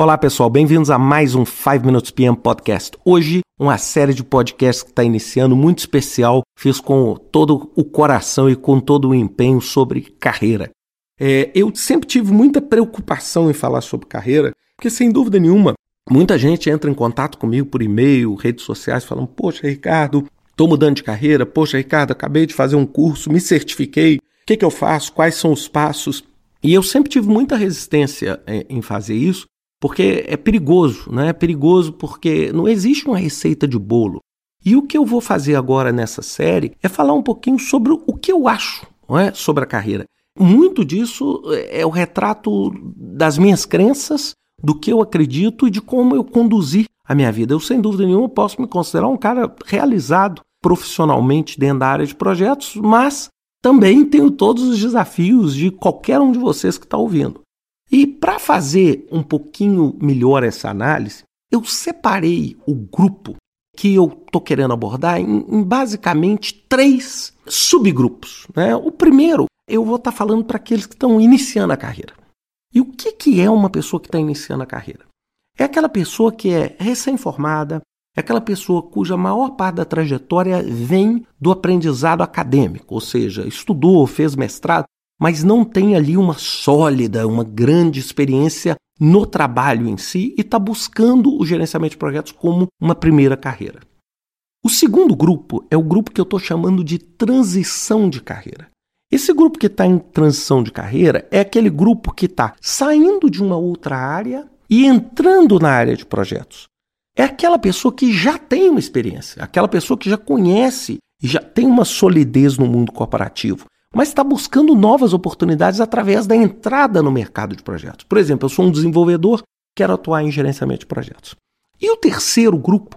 Olá pessoal, bem-vindos a mais um 5 Minutes PM Podcast. Hoje, uma série de podcasts que está iniciando, muito especial, fiz com todo o coração e com todo o empenho sobre carreira. É, eu sempre tive muita preocupação em falar sobre carreira, porque sem dúvida nenhuma, muita gente entra em contato comigo por e-mail, redes sociais, falando: Poxa, Ricardo, estou mudando de carreira. Poxa, Ricardo, acabei de fazer um curso, me certifiquei. O que, que eu faço? Quais são os passos? E eu sempre tive muita resistência é, em fazer isso, porque é perigoso, né? É perigoso porque não existe uma receita de bolo. E o que eu vou fazer agora nessa série é falar um pouquinho sobre o que eu acho é? sobre a carreira. Muito disso é o retrato das minhas crenças, do que eu acredito e de como eu conduzi a minha vida. Eu, sem dúvida nenhuma, posso me considerar um cara realizado profissionalmente dentro da área de projetos, mas também tenho todos os desafios de qualquer um de vocês que está ouvindo. E para fazer um pouquinho melhor essa análise, eu separei o grupo que eu estou querendo abordar em, em, basicamente três subgrupos. Né? O primeiro, eu vou estar tá falando para aqueles que estão iniciando a carreira. E o que, que é uma pessoa que está iniciando a carreira? É aquela pessoa que é recém-formada, é aquela pessoa cuja maior parte da trajetória vem do aprendizado acadêmico, ou seja, estudou, fez mestrado, mas não tem ali uma sólida, uma grande experiência no trabalho em si e está buscando o gerenciamento de projetos como uma primeira carreira. O segundo grupo é o grupo que eu estou chamando de transição de carreira. Esse grupo que está em transição de carreira é aquele grupo que está saindo de uma outra área e entrando na área de projetos. É aquela pessoa que já tem uma experiência, aquela pessoa que já conhece e já tem uma solidez no mundo corporativo mas está buscando novas oportunidades através da entrada no mercado de projetos. Por exemplo, eu sou um desenvolvedor, quero atuar em gerenciamento de projetos. E o terceiro grupo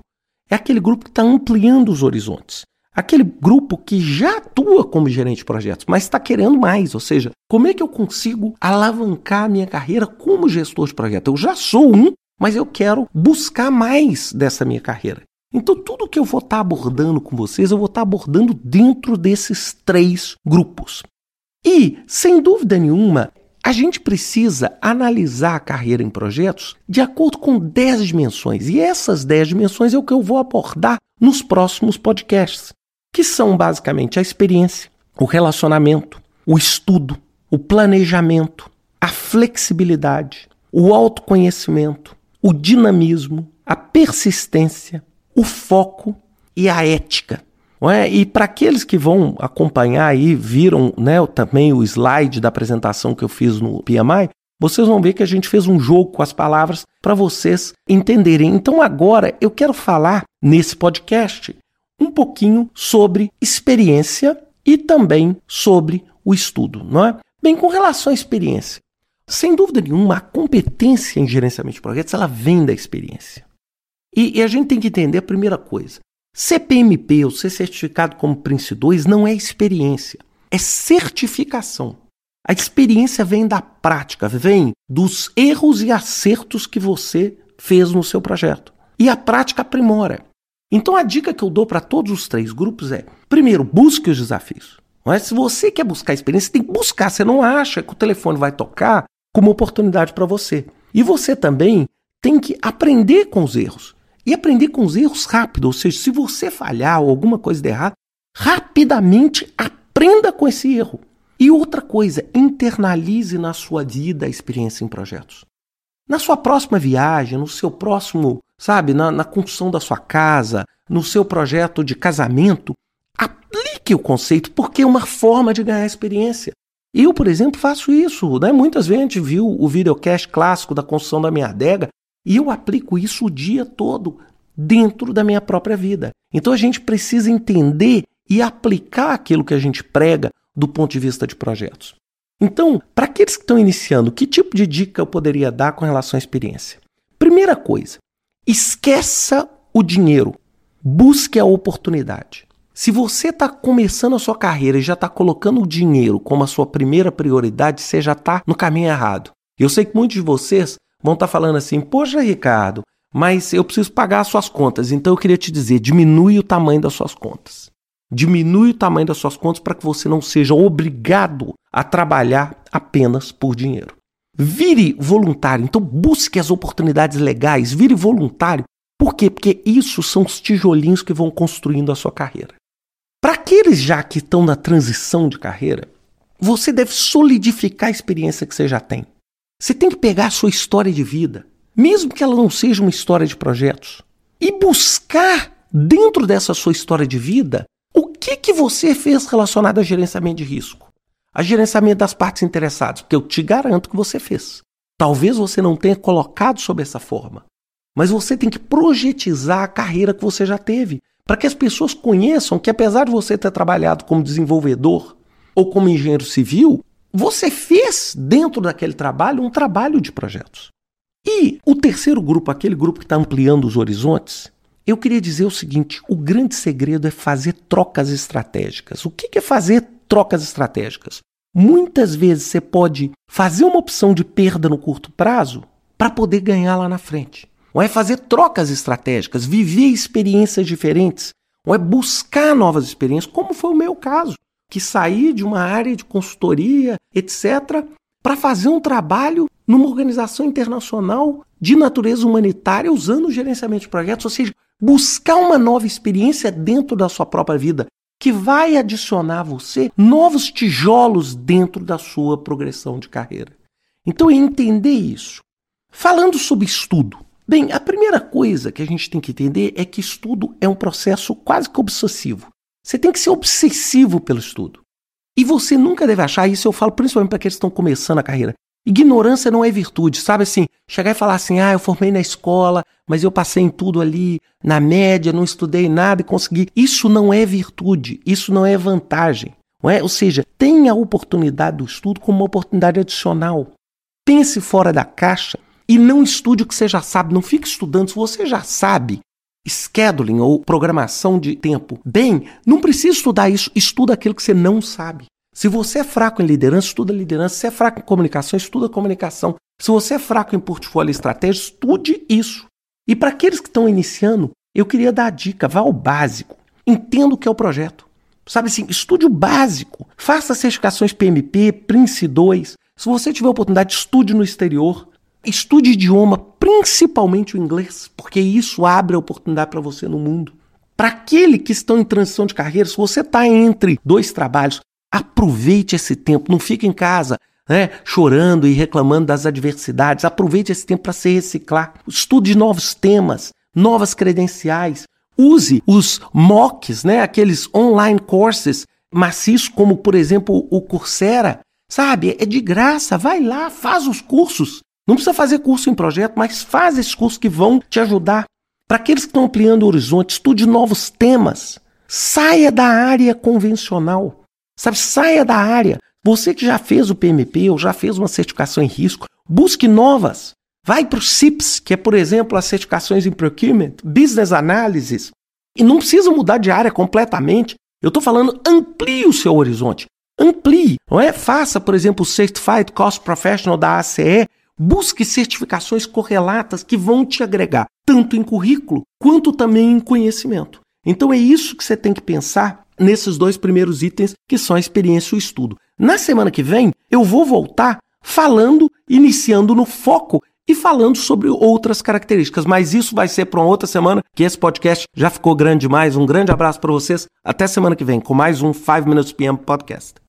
é aquele grupo que está ampliando os horizontes. Aquele grupo que já atua como gerente de projetos, mas está querendo mais. Ou seja, como é que eu consigo alavancar a minha carreira como gestor de projeto? Eu já sou um, mas eu quero buscar mais dessa minha carreira. Então, tudo que eu vou estar tá abordando com vocês, eu vou estar tá abordando dentro desses três grupos. E, sem dúvida nenhuma, a gente precisa analisar a carreira em projetos de acordo com 10 dimensões. E essas 10 dimensões é o que eu vou abordar nos próximos podcasts, que são basicamente a experiência, o relacionamento, o estudo, o planejamento, a flexibilidade, o autoconhecimento, o dinamismo, a persistência, o foco e a ética. É? E para aqueles que vão acompanhar aí, viram né, também o slide da apresentação que eu fiz no PMI, vocês vão ver que a gente fez um jogo com as palavras para vocês entenderem. Então agora eu quero falar nesse podcast um pouquinho sobre experiência e também sobre o estudo, não é? Bem, com relação à experiência, sem dúvida nenhuma, a competência em gerenciamento de projetos ela vem da experiência. E, e a gente tem que entender a primeira coisa. CPMP, ou ser certificado como Prince 2, não é experiência, é certificação. A experiência vem da prática, vem dos erros e acertos que você fez no seu projeto. E a prática aprimora. Então a dica que eu dou para todos os três grupos é: primeiro, busque os desafios. Mas se você quer buscar experiência, tem que buscar. Você não acha que o telefone vai tocar como oportunidade para você. E você também tem que aprender com os erros. E aprender com os erros rápido, ou seja, se você falhar ou alguma coisa der errado, rapidamente aprenda com esse erro. E outra coisa, internalize na sua vida a experiência em projetos. Na sua próxima viagem, no seu próximo, sabe, na, na construção da sua casa, no seu projeto de casamento, aplique o conceito, porque é uma forma de ganhar experiência. Eu, por exemplo, faço isso. Né? Muitas vezes a gente viu o videocast clássico da construção da minha adega e eu aplico isso o dia todo dentro da minha própria vida. Então a gente precisa entender e aplicar aquilo que a gente prega do ponto de vista de projetos. Então, para aqueles que estão iniciando, que tipo de dica eu poderia dar com relação à experiência? Primeira coisa, esqueça o dinheiro, busque a oportunidade. Se você está começando a sua carreira e já está colocando o dinheiro como a sua primeira prioridade, você já está no caminho errado. Eu sei que muitos de vocês vão estar tá falando assim: Poxa, Ricardo, mas eu preciso pagar as suas contas. Então eu queria te dizer: diminui o tamanho das suas contas. Diminui o tamanho das suas contas para que você não seja obrigado a trabalhar apenas por dinheiro. Vire voluntário. Então busque as oportunidades legais, vire voluntário. Por quê? Porque isso são os tijolinhos que vão construindo a sua carreira. Para aqueles já que estão na transição de carreira, você deve solidificar a experiência que você já tem. Você tem que pegar a sua história de vida, mesmo que ela não seja uma história de projetos, e buscar dentro dessa sua história de vida o que que você fez relacionado a gerenciamento de risco, a gerenciamento das partes interessadas, porque eu te garanto que você fez. Talvez você não tenha colocado sob essa forma, mas você tem que projetizar a carreira que você já teve, para que as pessoas conheçam que apesar de você ter trabalhado como desenvolvedor ou como engenheiro civil, você fez dentro daquele trabalho um trabalho de projetos. E o terceiro grupo, aquele grupo que está ampliando os horizontes, eu queria dizer o seguinte: o grande segredo é fazer trocas estratégicas. O que é fazer trocas estratégicas? Muitas vezes você pode fazer uma opção de perda no curto prazo para poder ganhar lá na frente. Ou é fazer trocas estratégicas, viver experiências diferentes, ou é buscar novas experiências, como foi o meu caso que saí de uma área de consultoria, etc., para fazer um trabalho numa organização internacional de natureza humanitária usando o gerenciamento de projetos, ou seja, buscar uma nova experiência dentro da sua própria vida que vai adicionar a você novos tijolos dentro da sua progressão de carreira. Então, é entender isso. Falando sobre estudo, bem, a primeira coisa que a gente tem que entender é que estudo é um processo quase que obsessivo. Você tem que ser obsessivo pelo estudo. E você nunca deve achar, isso eu falo principalmente para aqueles que estão começando a carreira. Ignorância não é virtude, sabe assim? Chegar e falar assim, ah, eu formei na escola, mas eu passei em tudo ali, na média, não estudei nada e consegui. Isso não é virtude, isso não é vantagem. Não é? Ou seja, tenha a oportunidade do estudo como uma oportunidade adicional. Pense fora da caixa e não estude o que você já sabe. Não fique estudando. Se você já sabe, scheduling ou programação de tempo. Bem, não precisa estudar isso, estuda aquilo que você não sabe. Se você é fraco em liderança, estuda liderança. Se você é fraco em comunicação, estuda comunicação. Se você é fraco em portfólio e estratégia, estude isso. E para aqueles que estão iniciando, eu queria dar a dica: vá ao básico. Entenda o que é o projeto. Sabe assim, estude o básico. Faça certificações PMP, Prince 2. Se você tiver oportunidade, estude no exterior. Estude idioma, principalmente o inglês, porque isso abre a oportunidade para você no mundo. Para aquele que estão em transição de carreira, se você está entre dois trabalhos, aproveite esse tempo, não fique em casa né, chorando e reclamando das adversidades. Aproveite esse tempo para se reciclar. Estude novos temas, novas credenciais. Use os MOOCs, né, aqueles online courses maciços, como por exemplo o Coursera. Sabe, é de graça, vai lá, faz os cursos. Não precisa fazer curso em projeto, mas faz esses cursos que vão te ajudar. Para aqueles que estão ampliando o horizonte, estude novos temas. Saia da área convencional. Sabe, saia da área. Você que já fez o PMP ou já fez uma certificação em risco, busque novas. Vai para o CIPS, que é, por exemplo, as certificações em Procurement, Business Analysis. E não precisa mudar de área completamente. Eu estou falando, amplie o seu horizonte. Amplie, não é? Faça, por exemplo, o Certified Cost Professional da ACE, Busque certificações correlatas que vão te agregar, tanto em currículo quanto também em conhecimento. Então é isso que você tem que pensar nesses dois primeiros itens, que são a experiência e o estudo. Na semana que vem, eu vou voltar falando, iniciando no foco e falando sobre outras características, mas isso vai ser para uma outra semana, que esse podcast já ficou grande demais. Um grande abraço para vocês. Até semana que vem com mais um 5 Minutes PM Podcast.